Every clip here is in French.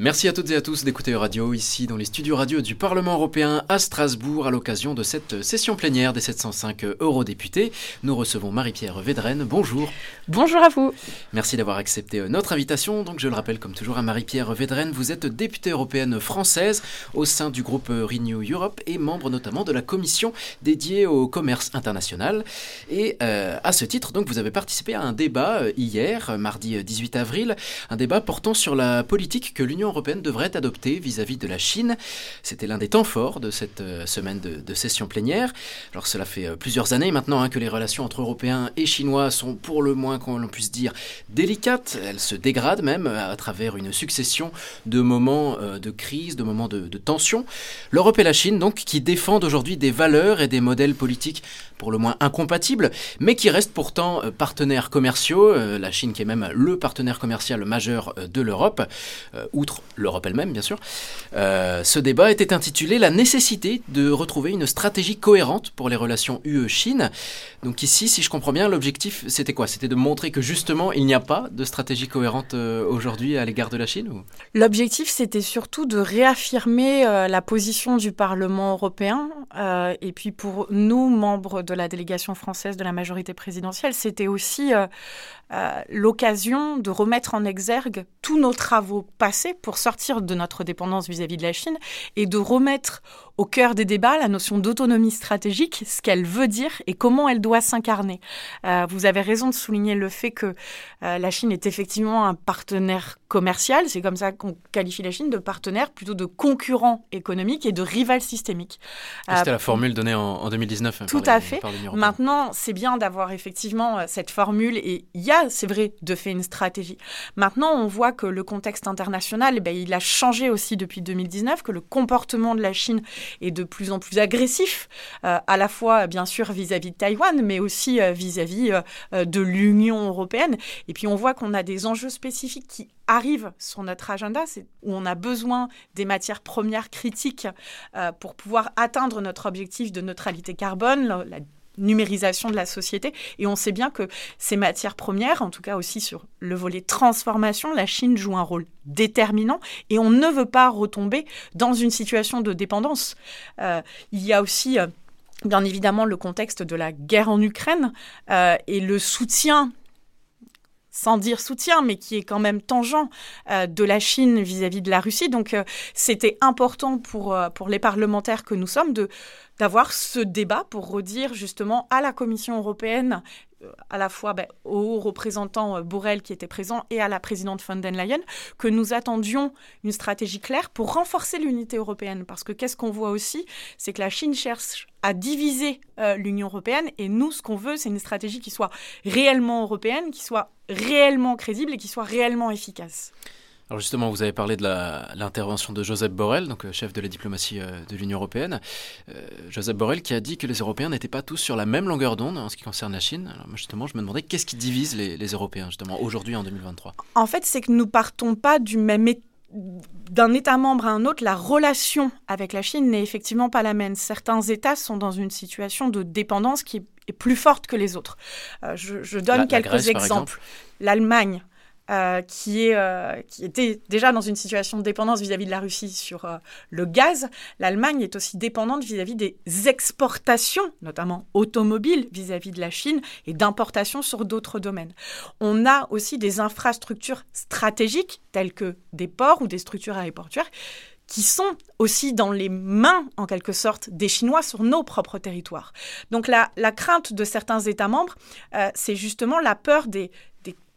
Merci à toutes et à tous d'écouter Radio ici dans les studios radio du Parlement européen à Strasbourg à l'occasion de cette session plénière des 705 eurodéputés. Nous recevons Marie-Pierre Védrenne. Bonjour. Bonjour à vous. Merci d'avoir accepté notre invitation. Donc je le rappelle comme toujours à Marie-Pierre Védrenne, vous êtes députée européenne française au sein du groupe Renew Europe et membre notamment de la commission dédiée au commerce international. Et euh, à ce titre, donc vous avez participé à un débat euh, hier, mardi 18 avril, un débat portant sur la politique que l'Union européenne devrait adopter vis-à-vis de la Chine. C'était l'un des temps forts de cette euh, semaine de, session plénière. Alors cela fait euh, plusieurs années maintenant hein, que les relations entre Européens et Chinois sont pour le moins, qu'on l'on puisse dire, délicates. Elles se dégradent même euh, à travers une succession de moments de crise, de moments de, de tension. L'Europe et la Chine, donc, qui défendent aujourd'hui des valeurs et des modèles politiques pour le moins incompatibles, mais qui restent pourtant partenaires commerciaux. La Chine qui est même le partenaire commercial majeur de l'Europe, outre l'Europe elle-même bien sûr. Euh, ce débat était intitulé La nécessité de retrouver une stratégie cohérente pour les relations UE-Chine. Donc ici, si je comprends bien, l'objectif c'était quoi? C'était de montrer que justement il n'y a pas de stratégie cohérente euh, aujourd'hui à l'égard de la Chine L'objectif c'était surtout de réaffirmer euh, la position du Parlement européen et puis pour nous, membres de la délégation française de la majorité présidentielle, c'était aussi l'occasion de remettre en exergue tous nos travaux passés pour sortir de notre dépendance vis-à-vis de la Chine et de remettre au cœur des débats la notion d'autonomie stratégique, ce qu'elle veut dire et comment elle doit s'incarner. Euh, vous avez raison de souligner le fait que euh, la Chine est effectivement un partenaire commercial, c'est comme ça qu'on qualifie la Chine, de partenaire plutôt de concurrent économique et de rival systémique. C'était la euh, formule donnée en, 2019. Hein, tout à fait. Maintenant, c'est bien d'avoir effectivement cette formule et il y a, c'est vrai, de faire une stratégie. Maintenant, on voit que le contexte international, eh ben, il a changé aussi depuis 2019, que le comportement de la Chine est de plus en plus agressif, euh, à la fois bien sûr vis-à-vis de Taïwan, mais aussi euh, vis-à-vis euh, de l'Union européenne. Et puis on voit qu'on a des enjeux spécifiques qui arrivent sur notre agenda, où on a besoin des matières premières critiques pour pouvoir atteindre notre objectif de neutralité carbone, la numérisation de la société. Et on sait bien que ces matières premières, en tout cas aussi sur le volet transformation, la Chine joue un rôle déterminant et on ne veut pas retomber dans une situation de dépendance. Euh, il y a aussi... Euh, bien évidemment, le contexte de la guerre en Ukraine euh, et le soutien sans dire soutien, mais qui est quand même tangent de la Chine vis-à-vis de la Russie. Donc c'était important pour, pour les parlementaires que nous sommes d'avoir ce débat pour redire justement à la Commission européenne, euh, à la fois ben, au représentant euh, Borrell qui était présent et à la présidente von der Leyen, que nous attendions une stratégie claire pour renforcer l'unité européenne. Parce que qu'est-ce qu'on voit aussi C'est que la Chine cherche à diviser euh, l'Union européenne et nous, ce qu'on veut, c'est une stratégie qui soit réellement européenne, qui soit réellement crédible et qui soit réellement efficace. Alors justement, vous avez parlé de l'intervention de Joseph Borrell, donc euh, chef de la diplomatie euh, de l'Union européenne. Euh, Joseph Borrell qui a dit que les Européens n'étaient pas tous sur la même longueur d'onde en ce qui concerne la Chine. Alors justement, je me demandais qu'est-ce qui divise les, Européens justement aujourd'hui en 2023 En fait, c'est que nous partons pas du même d'un État membre à un autre, la relation avec la Chine n'est effectivement pas la même. Certains États sont dans une situation de dépendance qui est plus forte que les autres. je, donne quelques exemples. L'Allemagne euh, qui, est, euh, qui était déjà dans une situation de dépendance vis-à-vis de la Russie sur euh, le gaz, l'Allemagne est aussi dépendante vis-à-vis des exportations, notamment automobiles vis-à-vis de la Chine et d'importations sur d'autres domaines. On a aussi des infrastructures stratégiques telles que des ports ou des structures aéroportuaires qui sont aussi dans les mains, en quelque sorte, des Chinois sur nos propres territoires. Donc la, la crainte de certains États membres, c'est justement la peur des,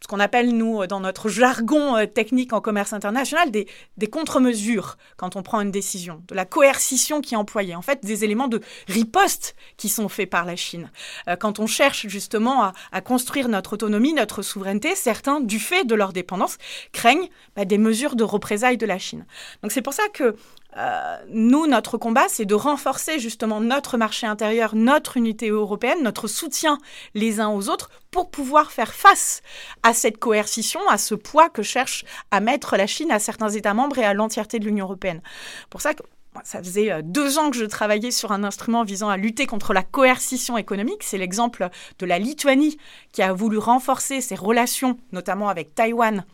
ce qu'on appelle, nous, dans notre jargon euh, technique en commerce international, des, des contre-mesures quand on prend une décision, de la coercition qui est employée, en fait, des éléments de riposte qui sont faits par la Chine. Euh, quand on cherche justement à, construire notre autonomie, notre souveraineté, certains, du fait de leur dépendance, craignent bah, des mesures de représailles de la Chine. Donc c'est pour ça que euh, nous, notre combat, c'est de renforcer justement notre marché intérieur, notre unité européenne, notre soutien les uns aux autres pour pouvoir faire face à cette coercition, à ce poids que cherche à mettre la Chine à certains États membres et à l'entièreté de l'Union européenne. Pour ça que ça faisait deux ans que je travaillais sur un instrument visant à lutter contre la coercition économique. C'est l'exemple de la Lituanie qui a voulu renforcer ses relations, notamment avec Taïwan,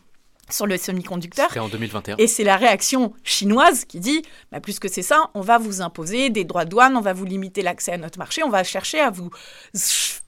sur le semi-conducteur. en 2021. Et c'est la réaction chinoise qui dit, bah, plus que c'est ça, on va vous imposer des droits de douane, on va vous limiter l'accès à notre marché, on va chercher à vous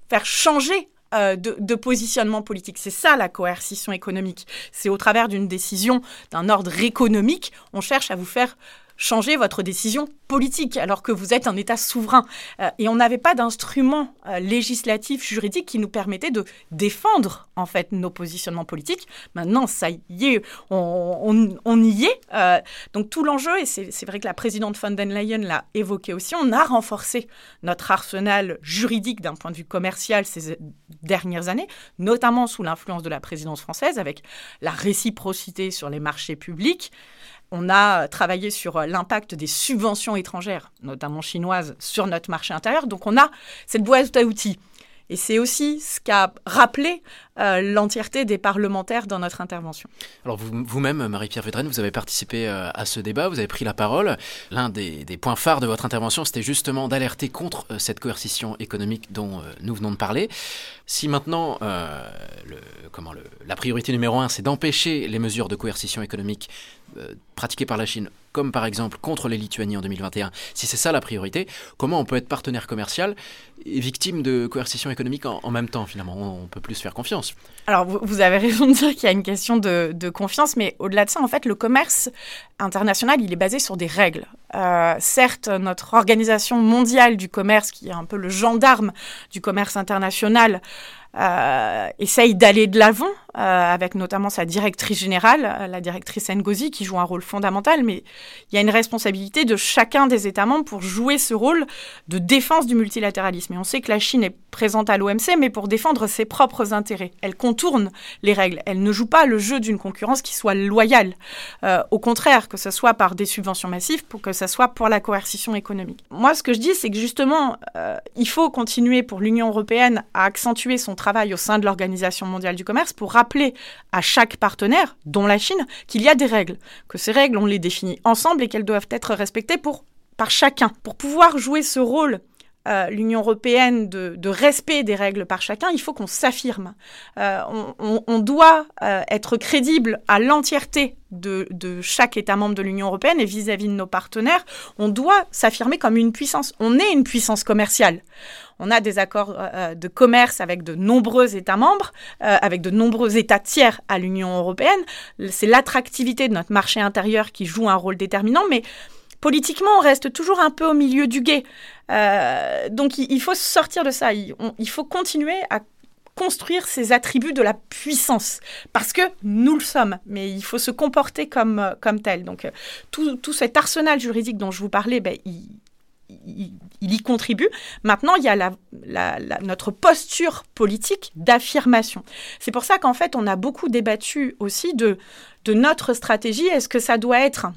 faire changer euh, de, de, positionnement politique. C'est ça la coercition économique. C'est au travers d'une décision d'un ordre économique, on cherche à vous faire changer votre décision politique alors que vous êtes un État souverain. Euh, et on n'avait pas d'instrument euh, législatif, juridique qui nous permettait de défendre en fait nos positionnements politiques. Maintenant, ça y est, on, y est. Euh, donc tout l'enjeu, et c'est vrai que la présidente von der Leyen l'a évoqué aussi, on a renforcé notre arsenal juridique d'un point de vue commercial ces dernières années, notamment sous l'influence de la présidence française avec la réciprocité sur les marchés publics. On a travaillé sur euh, l'impact des subventions étrangères, notamment chinoises, sur notre marché intérieur. Donc on a cette boîte à outils. Et c'est aussi ce qu'a rappelé euh, l'entièreté des parlementaires dans notre intervention. Alors vous-même, Marie-Pierre Védrenne, vous avez participé euh, à ce débat, vous avez pris la parole. L'un des, points phares de votre intervention, c'était justement d'alerter contre cette coercition économique dont nous venons de parler. Si maintenant, comment, le, la priorité numéro un, c'est d'empêcher les mesures de coercition économique euh, pratiquées par la Chine, comme par exemple contre les Lituaniens en 2021, si c'est ça la priorité, comment on peut être partenaire commercial et victime de coercition économique en, même temps finalement? On peut plus faire confiance. Alors vous, avez raison de dire qu'il y a une question de, confiance, mais au-delà de ça, en fait, le commerce international, il est basé sur des règles. Euh, certes, notre organisation mondiale du commerce, qui est un peu le gendarme du commerce international, euh, essaye d'aller de l'avant, euh, avec notamment sa directrice générale, euh, la directrice Ngozi, qui joue un rôle fondamental, mais il y a une responsabilité de chacun des États membres pour jouer ce rôle de défense du multilatéralisme. Et on sait que la Chine est présente à l'OMC, mais pour défendre ses propres intérêts. Elle contourne les règles. Elle ne joue pas le jeu d'une concurrence qui soit loyale. Euh, au contraire, que ce soit par des subventions massives, pour que ce soit pour la coercition économique. Moi, ce que je dis, c'est que justement, euh, il faut continuer pour l'Union européenne à accentuer son travail au sein de l'Organisation mondiale du commerce pour rappeler à chaque partenaire, dont la Chine, qu'il y a des règles, que ces règles, on les définit ensemble et qu'elles doivent être respectées pour par chacun. Pour pouvoir jouer ce rôle euh, l'Union européenne de, respect des règles par chacun, il faut qu'on s'affirme. Euh, on, doit euh, être crédible à l'entièreté de, chaque État membre de l'Union européenne et vis-à-vis de nos partenaires. On doit s'affirmer comme une puissance. On est une puissance commerciale. On a des accords de commerce avec de nombreux États membres, avec de nombreux États tiers à l'Union européenne. C'est l'attractivité de notre marché intérieur qui joue un rôle déterminant, mais politiquement, on reste toujours un peu au milieu du guet. Euh, donc il, faut sortir de ça. Il, faut continuer à construire ces attributs de la puissance, parce que nous le sommes, mais il faut se comporter comme, euh, tel. Donc euh, tout, cet arsenal juridique dont je vous parlais, ben, il, y contribue. Maintenant, il y a notre posture politique d'affirmation. C'est pour ça qu'en fait, on a beaucoup débattu aussi de notre stratégie. Est-ce que ça doit être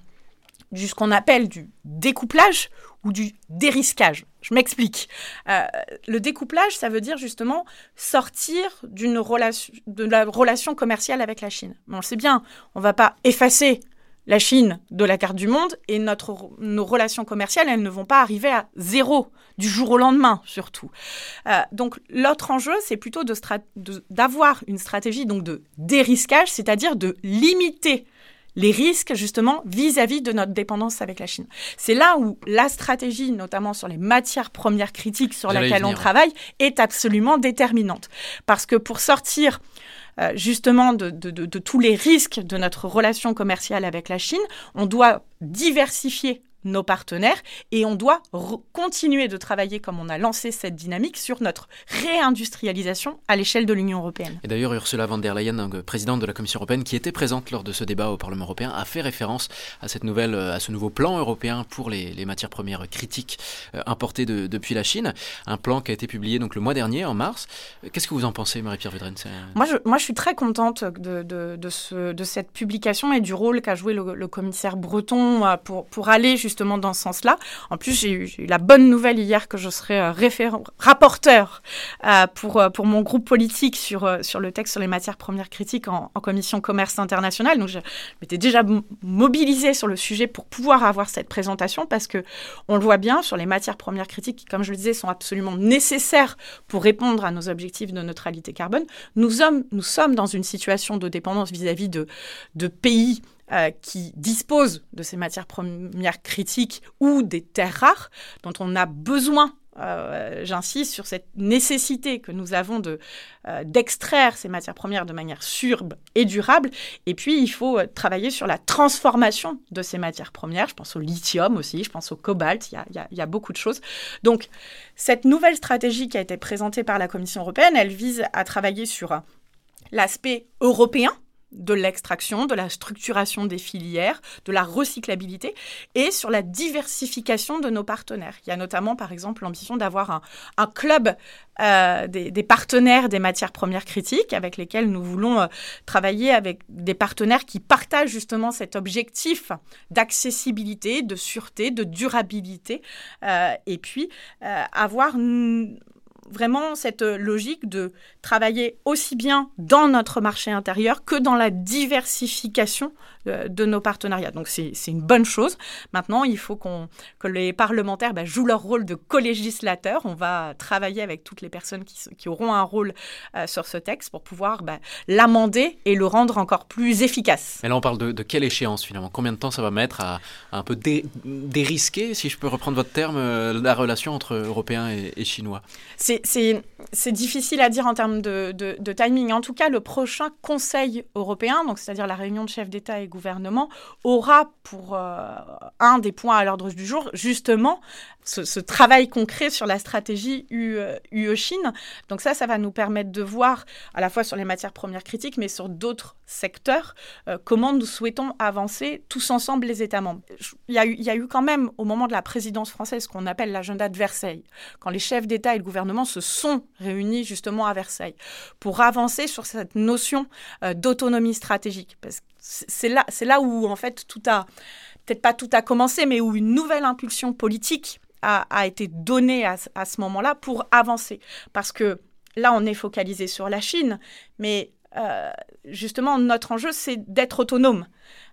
du ce qu'on appelle du découplage ou du dérisquage. Je m'explique. Euh, le découplage, ça veut dire justement sortir de la relation commerciale avec la Chine. on le sait bien, on ne va pas effacer la Chine de la carte du monde et notre, nos relations commerciales, elles ne vont pas arriver à zéro du jour au lendemain, surtout. Euh, donc l'autre enjeu, c'est plutôt d'avoir une stratégie donc de dérisquage, c'est-à-dire de limiter les risques justement vis-à-vis de notre dépendance avec la Chine. C'est là où la stratégie, notamment sur les matières premières critiques sur lesquelles on travaille, est absolument déterminante. Parce que pour sortir euh, justement de, de, tous les risques de notre relation commerciale avec la Chine, on doit diversifier nos partenaires et on doit continuer de travailler comme on a lancé cette dynamique sur notre réindustrialisation à l'échelle de l'Union européenne. Et d'ailleurs, Ursula von der Leyen, présidente de la Commission européenne, qui était présente lors de ce débat au Parlement européen, a fait référence à cette nouvelle, à ce nouveau plan européen pour les, matières premières critiques euh, importées depuis la Chine, un plan qui a été publié donc le mois dernier, en mars. Qu'est-ce que vous en pensez, Marie-Pierre Vedren moi je, moi, je suis très contente de, de, ce, de, cette publication et du rôle qu'a joué le, le commissaire Breton euh, pour, pour aller justement justement dans ce sens-là. En plus, j'ai eu, la bonne nouvelle hier que je serai euh, rapporteur euh, pour, euh, pour mon groupe politique sur, sur le texte sur les matières premières critiques en, commission commerce international. Donc, je m'étais déjà mobilisée sur le sujet pour pouvoir avoir cette présentation parce que on le voit bien sur les matières premières critiques qui, comme je le disais, sont absolument nécessaires pour répondre à nos objectifs de neutralité carbone. Nous sommes, nous sommes dans une situation de dépendance vis-à-vis de, de pays euh, qui disposent de ces matières premières critiques ou des terres rares dont on a besoin. Euh, j'insiste sur cette nécessité que nous avons de euh, d'extraire ces matières premières de manière sûre et durable. Et puis, il faut travailler sur la transformation de ces matières premières. Je pense au lithium aussi, je pense au cobalt, il y a, il y a beaucoup de choses. Donc, cette nouvelle stratégie qui a été présentée par la Commission européenne, elle vise à travailler sur l'aspect européen de l'extraction, de la structuration des filières, de la recyclabilité et sur la diversification de nos partenaires. Il y a notamment, par exemple, l'ambition d'avoir un, club euh, des, partenaires des matières premières critiques avec lesquels nous voulons euh, travailler avec des partenaires qui partagent justement cet objectif d'accessibilité, de sûreté, de durabilité euh, et puis avoir vraiment cette logique de travailler aussi bien dans notre marché intérieur que dans la diversification de nos partenariats. Donc c'est une bonne chose. Maintenant, il faut qu'on que les parlementaires bah, jouent leur rôle de co-législateur. On va travailler avec toutes les personnes qui, qui auront un rôle euh, sur ce texte pour pouvoir bah, l'amender et le rendre encore plus efficace. Mais là, on parle de, quelle échéance finalement? Combien de temps ça va mettre à, un peu dérisquer, si je peux reprendre votre terme, euh, la relation entre Européens et, Chinois? C'est difficile à dire en termes de, de, timing. En tout cas, le prochain Conseil européen, donc c'est-à-dire la réunion de chefs d'État et gouvernement aura pour euh, un des points à l'ordre du jour justement ce, travail concret sur la stratégie UE-Chine. Euh, Donc ça, ça va nous permettre de voir à la fois sur les matières premières critiques, mais sur d'autres secteurs, euh, comment nous souhaitons avancer tous ensemble les États membres. Il y, a eu, quand même, au moment de la présidence française, ce qu'on appelle l'agenda de Versailles, quand les chefs d'État et le gouvernement se sont réunis justement à Versailles pour avancer sur cette notion d'autonomie stratégique. Parce que c'est là, c'est là où, en fait, tout a peut-être pas tout a commencé, mais où une nouvelle impulsion politique a, été donné à, ce moment-là pour avancer. Parce que là, on est focalisé sur la Chine, mais euh, justement, notre enjeu, c'est d'être autonome.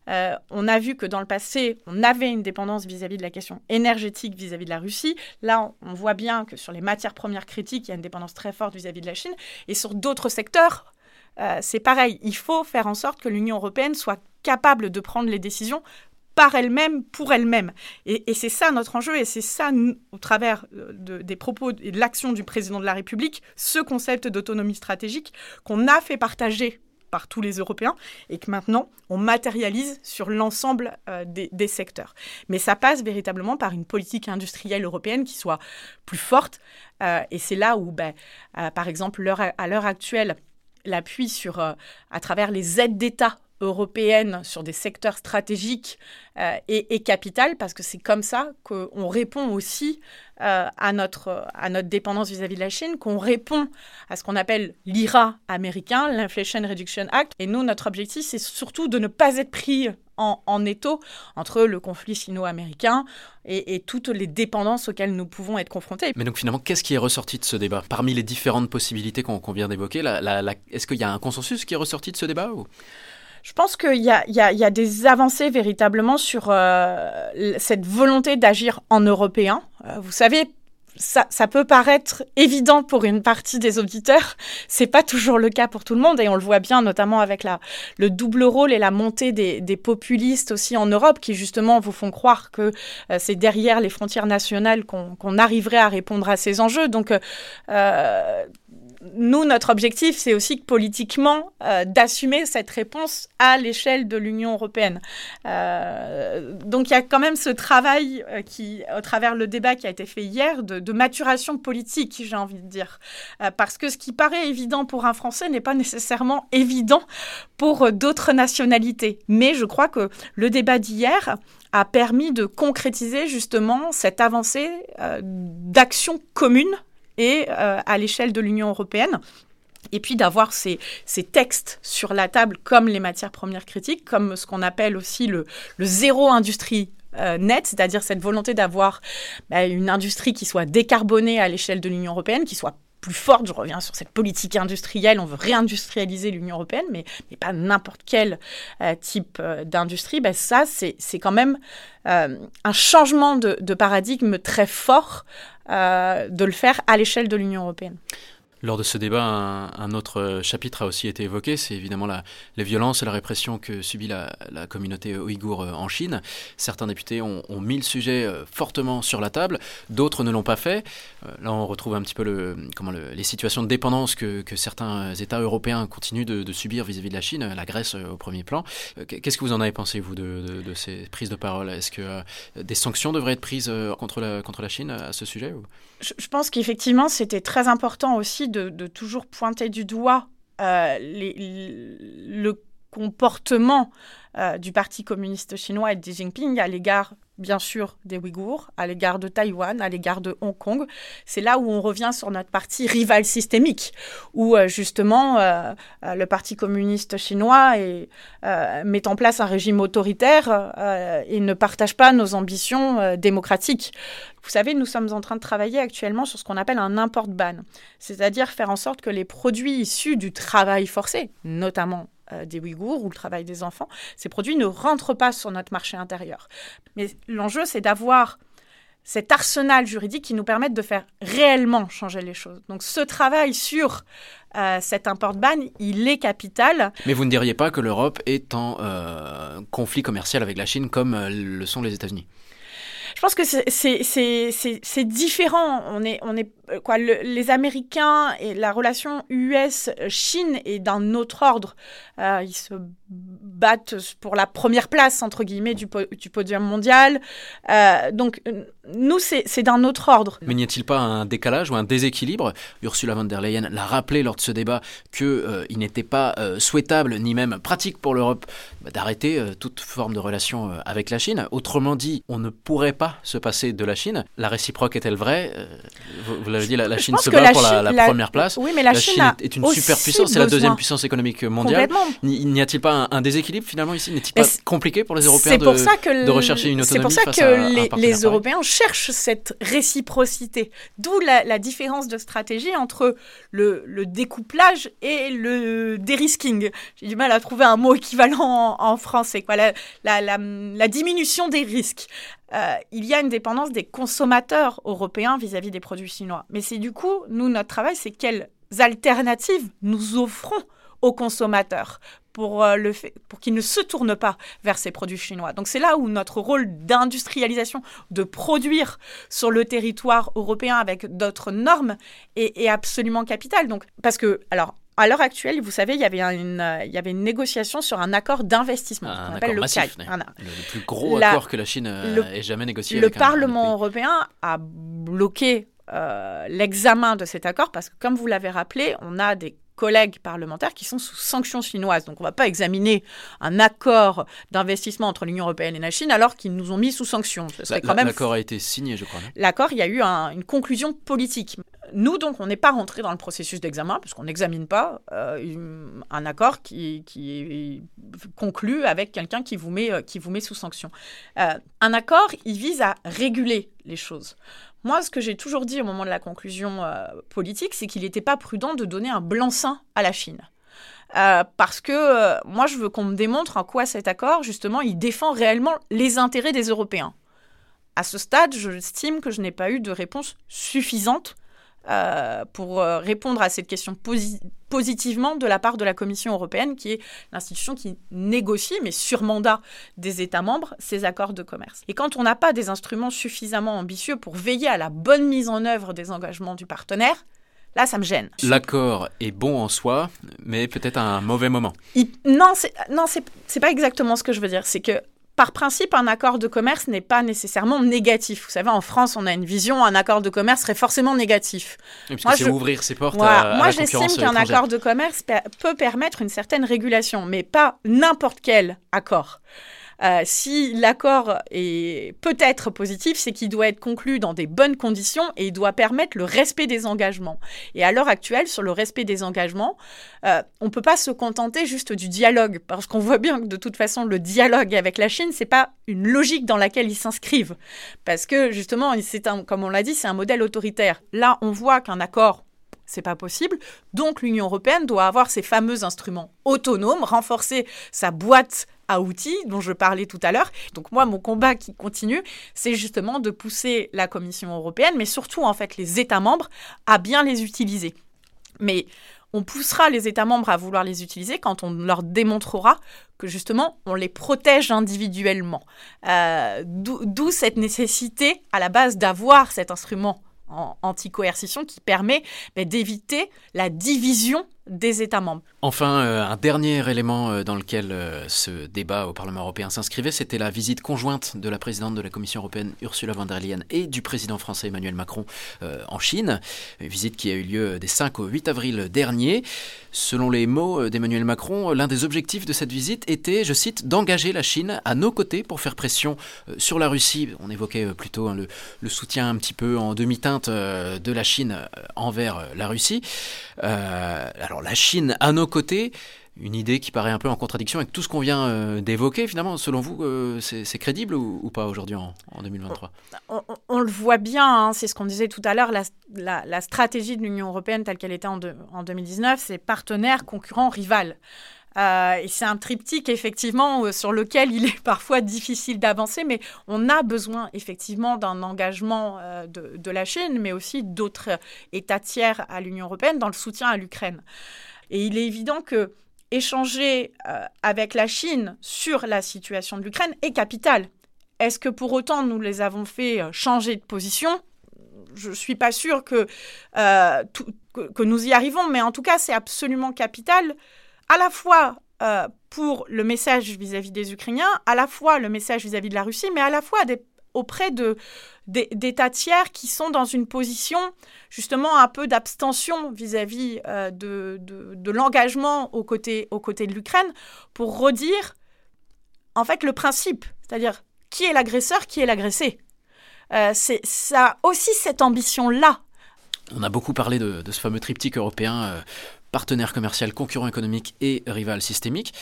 Euh, on a vu que dans le passé, on avait une dépendance vis-à-vis de la question énergétique vis-à-vis de la Russie. Là, on, voit bien que sur les matières premières critiques, il y a une dépendance très forte vis-à-vis de la Chine. Et sur d'autres secteurs, euh, c'est pareil. Il faut faire en sorte que l'Union européenne soit capable de prendre les décisions par elle-même, pour elle-même. Et, c'est ça notre enjeu, et c'est ça, au travers euh, des propos et de l'action du président de la République, ce concept d'autonomie stratégique qu'on a fait partager par tous les Européens et que maintenant on matérialise sur l'ensemble euh, des, secteurs. Mais ça passe véritablement par une politique industrielle européenne qui soit plus forte. Et c'est là où, ben, par exemple, à l'heure actuelle, l'appui sur, à travers les aides d'État européenne sur des secteurs stratégiques euh, et, capital, parce que c'est comme ça qu'on répond aussi euh, à, notre, à notre dépendance vis-à-vis de la Chine, qu'on répond à ce qu'on appelle l'IRA américain, l'Inflation Reduction Act. Et nous, notre objectif, c'est surtout de ne pas être pris en, en étau entre le conflit sino-américain et, toutes les dépendances auxquelles nous pouvons être confrontés. Mais donc finalement, qu'est-ce qui est ressorti de ce débat? Parmi les différentes possibilités qu'on vient d'évoquer, est-ce qu'il y a un consensus qui est ressorti de ce débat ou? Je pense qu'il y, y, y a, des avancées véritablement sur euh, cette volonté d'agir en européen. Euh, vous savez, ça, ça, peut paraître évident pour une partie des auditeurs, c'est pas toujours le cas pour tout le monde et on le voit bien notamment avec la, le double rôle et la montée des, des populistes aussi en Europe qui justement vous font croire que euh, c'est derrière les frontières nationales qu'on arriverait à répondre à ces enjeux. Donc euh, nous, notre objectif, c'est aussi politiquement euh, d'assumer cette réponse à l'échelle de l'Union européenne. Euh, donc il y a quand même ce travail euh, qui, au travers le débat qui a été fait hier, de, maturation politique, j'ai envie de dire. parce que ce qui paraît évident pour un Français n'est pas nécessairement évident pour d'autres nationalités. Mais je crois que le débat d'hier a permis de concrétiser justement cette avancée d'action commune et euh, à l'échelle de l'Union européenne. Et puis d'avoir ces, textes sur la table comme les matières premières critiques, comme ce qu'on appelle aussi le, zéro industrie net, c'est-à-dire cette volonté d'avoir bah, une industrie qui soit décarbonée à l'échelle de l'Union européenne, qui soit plus forte. Je reviens sur cette politique industrielle. On veut réindustrialiser l'Union européenne, mais, pas n'importe quel euh, type euh, d'industrie. Ben ça, c'est quand même euh, un changement de, paradigme très fort de le faire à l'échelle de l'Union européenne. Lors de ce débat, un, autre chapitre a aussi été évoqué, c'est évidemment les violences et la répression que subit la, communauté ouïghour euh, en Chine. Certains députés ont, mis le sujet euh, fortement sur la table, d'autres ne l'ont pas fait. Euh, là, on retrouve un petit peu les situations de dépendance que, certains États européens continuent de, subir vis-à-vis de la Chine, la Grèce au premier plan. Qu'est-ce que vous en avez pensé, vous, de, ces prises de parole? Est-ce que des sanctions devraient être prises contre la Chine à ce sujet je pense qu'effectivement, c'était très important aussi de, toujours pointer du doigt euh, le comportement euh, du Parti communiste chinois et de Xi Jinping à l'égard, bien sûr, des Ouïghours, à l'égard de Taïwan, à l'égard de Hong Kong. C'est là où on revient sur notre parti rival systémique, où euh, justement euh, le Parti communiste chinois met en place un régime autoritaire et ne partage pas nos ambitions démocratiques. Vous savez, nous sommes en train de travailler actuellement sur ce qu'on appelle un import ban, c'est-à-dire faire en sorte que les produits issus du travail forcé, notamment euh, des Ouïghours ou le travail des enfants, ces produits ne rentrent pas sur notre marché intérieur. Mais l'enjeu, c'est d'avoir cet arsenal juridique qui nous permette de faire réellement changer les choses. Donc ce travail sur euh, cet import ban, il est capital. Mais vous ne diriez pas que l'Europe est en euh, conflit commercial avec la Chine comme le sont les États-Unis? Je pense que c'est différent. On est, on est euh, quoi, les Américains et la relation US-Chine est d'un autre ordre. Euh, battent pour la première place, entre guillemets, du, du podium mondial. Euh, donc, nous, c'est d'un autre ordre. Mais n'y a-t-il pas un décalage ou un déséquilibre? Ursula von der Leyen l'a rappelé lors de ce débat qu'il il n'était pas souhaitable ni même pratique pour l'Europe bah, d'arrêter toute forme de relation avec la Chine. Autrement dit, on ne pourrait pas se passer de la Chine. La réciproque est-elle vraie? Vous dit, la, Chine se bat pour la, première place. Oui, mais la, Chine, est, une super puissance, c'est la deuxième puissance économique mondiale. N'y a-t-il pas un, déséquilibre finalement ici N'est-il pas compliqué pour les Européens de, de, rechercher une autonomie C'est pour ça que les, Européens cherchent cette réciprocité. D'où la, différence de stratégie entre le, découplage et le dérisking. J'ai du mal à trouver un mot équivalent en, français. Quoi. La, diminution des risques. Euh, il y a une dépendance des consommateurs européens vis-à-vis des produits chinois. Mais c'est du coup, nous, notre travail, c'est quelles alternatives nous offrons aux consommateurs pour, euh, le fait, pour qu'ils ne se tournent pas vers ces produits chinois. Donc c'est là où notre rôle d'industrialisation, de produire sur le territoire européen avec d'autres normes est, est, absolument capital. Donc, parce que, alors, à l'heure actuelle, vous savez, il y avait une, euh, il y avait une négociation sur un accord d'investissement. Un, accord le massif, le, plus gros accord que la Chine euh, ait jamais négocié. Le Parlement européen a bloqué euh, l'examen de cet accord parce que, comme vous l'avez rappelé, on a des collègues parlementaires qui sont sous sanctions chinoises. Donc on ne va pas examiner un accord d'investissement entre l'Union européenne et la Chine alors qu'ils nous ont mis sous sanctions. L'accord a été signé, je crois. L'accord, il y a eu une conclusion politique. Nous, donc, on n'est pas rentré dans le processus d'examen, puisqu'on n'examine pas euh, un accord qui, qui est conclu avec quelqu'un qui, vous met, euh, qui vous met sous sanction. Euh, un accord, il vise à réguler les choses. Moi, ce que j'ai toujours dit au moment de la conclusion euh, politique, c'est qu'il n'était pas prudent de donner un blanc-seing à la Chine. Euh, parce que euh, moi, je veux qu'on me démontre en quoi cet accord, justement, il défend réellement les intérêts des Européens. À ce stade, j'estime que je n'ai pas eu de réponse suffisante euh, pour euh, répondre à cette question positivement de la part de la Commission européenne, qui est l'institution qui négocie, mais sur mandat des États membres, ces accords de commerce. Et quand on n'a pas des instruments suffisamment ambitieux pour veiller à la bonne mise en œuvre des engagements du partenaire, Là, ça me gêne. L'accord est bon en soi, mais peut-être à un mauvais moment. Non, c'est non, c'est pas exactement ce que je veux dire. C'est que par principe, un accord de commerce n'est pas nécessairement négatif. Vous savez, en France, on a une vision, un accord de commerce serait forcément négatif. que c'est ouvrir ses portes à, Moi, j'estime qu'un accord de commerce peut permettre une certaine régulation, mais pas n'importe quel accord. Euh, si l'accord est peut-être positif, c'est qu'il doit être conclu dans des bonnes conditions et il doit permettre le respect des engagements. Et à l'heure actuelle, sur le respect des engagements, euh, on ne peut pas se contenter juste du dialogue, parce qu'on voit bien que de toute façon, le dialogue avec la Chine, c'est pas une logique dans laquelle ils s'inscrivent, parce que justement, c'est comme on l'a dit, c'est un modèle autoritaire. Là, on voit qu'un accord c'est pas possible. Donc l'Union européenne doit avoir ses fameux instruments autonomes, renforcer sa boîte à outils dont je parlais tout à l'heure. Donc moi, mon combat qui continue, c'est justement de pousser la Commission européenne, mais surtout en fait les États membres, à bien les utiliser. Mais on poussera les États membres à vouloir les utiliser quand on leur démontrera que justement on les protège individuellement. Euh, d'où cette nécessité à la base d'avoir cet instrument anti-coercition qui permet ben, d'éviter la division des États membres. Enfin, euh, un dernier élément euh, dans lequel euh, ce débat au Parlement européen s'inscrivait, c'était la visite conjointe de la présidente de la Commission européenne Ursula von der Leyen et du président français Emmanuel Macron en Chine, une visite qui a eu lieu des 5 au 8 avril dernier. Selon les mots d'Emmanuel Macron, l'un des objectifs de cette visite était, je cite, d'engager la Chine à nos côtés pour faire pression sur la Russie. On évoquait plutôt hein, le, le, soutien un petit peu en demi-teinte de la Chine envers la Russie. alors la Chine à nos côtés, une idée qui paraît un peu en contradiction avec tout ce qu'on vient euh, d'évoquer. Finalement, selon vous, euh, c'est crédible ou, pas aujourd'hui en, 2023 on, le voit bien, hein, c'est ce qu'on disait tout à l'heure, la, stratégie de l'Union européenne telle qu'elle était en, en 2019, c'est partenaire, concurrent, rival. Euh, et c'est un triptyque, effectivement, sur lequel il est parfois difficile d'avancer, mais on a besoin, effectivement, d'un engagement de, la Chine, mais aussi d'autres États tiers à l'Union européenne dans le soutien à l'Ukraine. Et il est évident que échanger euh, avec la Chine sur la situation de l'Ukraine est capital. Est-ce que pour autant nous les avons fait euh, changer de position? Je ne suis pas sûre que, euh, que, nous y arrivons, mais en tout cas c'est absolument capital, à la fois pour le message vis-à-vis des Ukrainiens, à la fois le message vis-à-vis de la Russie, mais à la fois auprès de, d'États tiers qui sont dans une position justement un peu d'abstention vis-à-vis euh, de, de, l'engagement aux côtés, aux côtés de l'Ukraine pour redire en fait le principe, c'est-à-dire qui est l'agresseur, qui est l'agressé. Euh, c'est ça aussi cette ambition-là. On a beaucoup parlé de, ce fameux triptyque européen, euh, partenaire commercial, concurrent économique et rival systémique.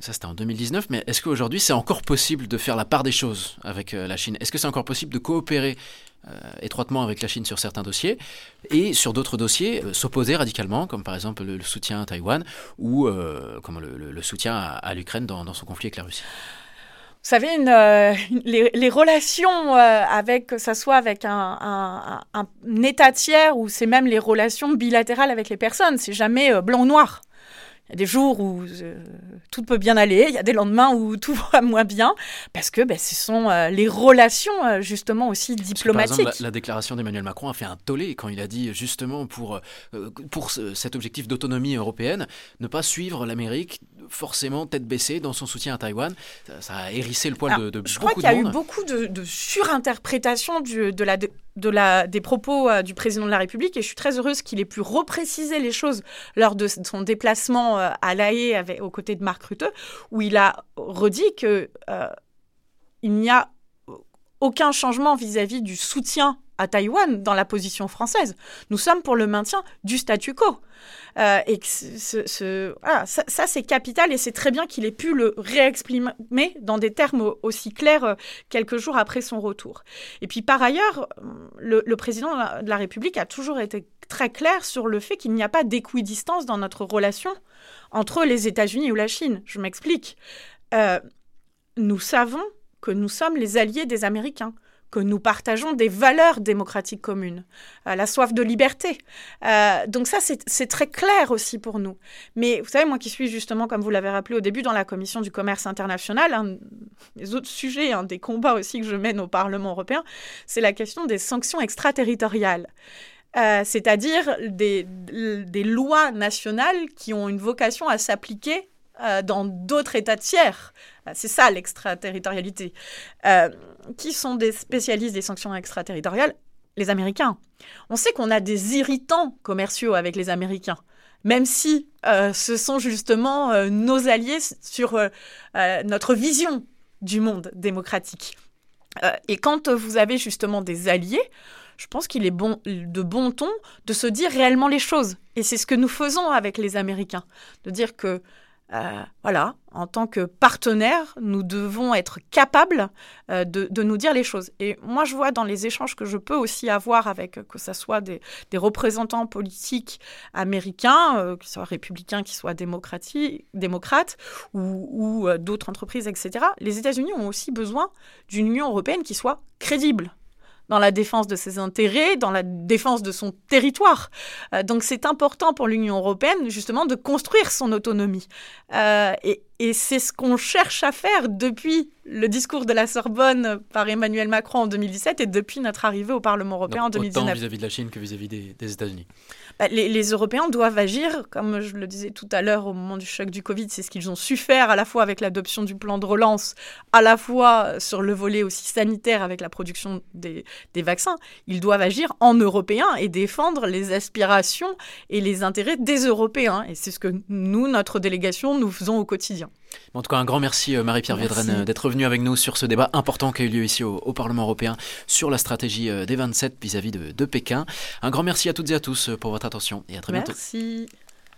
Ça, c'était en 2019, mais est-ce qu'aujourd'hui, c'est encore possible de faire la part des choses avec euh, la Chine? Est-ce que c'est encore possible de coopérer euh, étroitement avec la Chine sur certains dossiers et sur d'autres dossiers euh, s'opposer radicalement, comme par exemple le, soutien à Taïwan ou comme le, soutien à, l'Ukraine dans, son conflit avec la Russie? Vous savez, les, relations avec, que ce soit avec un, État tiers ou c'est même les relations bilatérales avec les personnes, c'est jamais blanc ou noir. Il y a des jours où euh, tout peut bien aller, il y a des lendemains où tout va moins bien, parce que ben, ce sont euh, les relations euh, justement aussi diplomatiques. par exemple, la, déclaration d'Emmanuel Macron a fait un tollé quand il a dit justement pour, pour cet objectif d'autonomie européenne, ne pas suivre l'Amérique forcément tête baissée dans son soutien à Taïwan. Ça, a hérissé le poil de, de, je beaucoup Je crois qu'il y a eu beaucoup de, de surinterprétation de la de des propos euh, du président de la République et je suis très heureuse qu'il ait pu repréciser les choses lors de son déplacement euh, à La Haye aux côtés de Marc Rutte, où il a redit que euh, il n'y a aucun changement vis-à-vis du soutien à Taïwan dans la position française. Nous sommes pour le maintien du statu quo. Euh, et ce, ça, c'est capital et c'est très bien qu'il ait pu le réexprimer dans des termes aussi clairs euh, quelques jours après son retour. Et puis par ailleurs, le, président de la République a toujours été très clair sur le fait qu'il n'y a pas d'équidistance dans notre relation entre les États-Unis ou la Chine. Je m'explique. Euh, nous savons que nous sommes les alliés des Américains que nous partageons des valeurs démocratiques communes, euh, la soif de liberté. Euh, donc ça, c'est très clair aussi pour nous. Mais vous savez, moi qui suis justement, comme vous l'avez rappelé au début, dans la commission du commerce international, un des autres sujets, un des combats aussi que je mène au Parlement européen, c'est la question des sanctions extraterritoriales. Euh, c'est-à-dire des, des, lois nationales qui ont une vocation à s'appliquer euh, dans d'autres États tiers. Euh, c'est ça l'extraterritorialité. Euh, qui sont des spécialistes des sanctions extraterritoriales? Les Américains. On sait qu'on a des irritants commerciaux avec les Américains, même si ce sont justement nos alliés sur notre vision du monde démocratique. Et quand vous avez justement des alliés, je pense qu'il est bon, de bon ton de se dire réellement les choses. Et c'est ce que nous faisons avec les Américains, de dire que euh, voilà, en tant que partenaire, nous devons être capables euh, de, nous dire les choses. Et moi, je vois dans les échanges que je peux aussi avoir avec, que ce soit des, représentants politiques américains, euh, qu'ils soient républicains, qu'ils soient démocrates, ou, ou d'autres entreprises, etc., les États-Unis ont aussi besoin d'une Union européenne qui soit crédible dans la défense de ses intérêts, dans la défense de son territoire. Euh, donc c'est important pour l'Union européenne justement de construire son autonomie. Euh, et, et c'est ce qu'on cherche à faire depuis le discours de la Sorbonne par Emmanuel Macron en 2017 et depuis notre arrivée au Parlement européen en 2019. Autant vis-à-vis de la Chine que vis-à-vis des, États-Unis. Bah, les, Européens doivent agir, comme je le disais tout à l'heure au moment du choc du Covid, c'est ce qu'ils ont su faire à la fois avec l'adoption du plan de relance, à la fois sur le volet aussi sanitaire avec la production des, des vaccins. Ils doivent agir en Européens et défendre les aspirations et les intérêts des Européens. Et c'est ce que nous, notre délégation, nous faisons au quotidien. En tout cas, un grand merci euh, Marie-Pierre Viedren euh, d'être venue avec nous sur ce débat important qui a eu lieu ici au, Parlement européen sur la stratégie euh, des 27 vis-à-vis de, de, Pékin. Un grand merci à toutes et à tous pour votre attention et à très bientôt. Merci.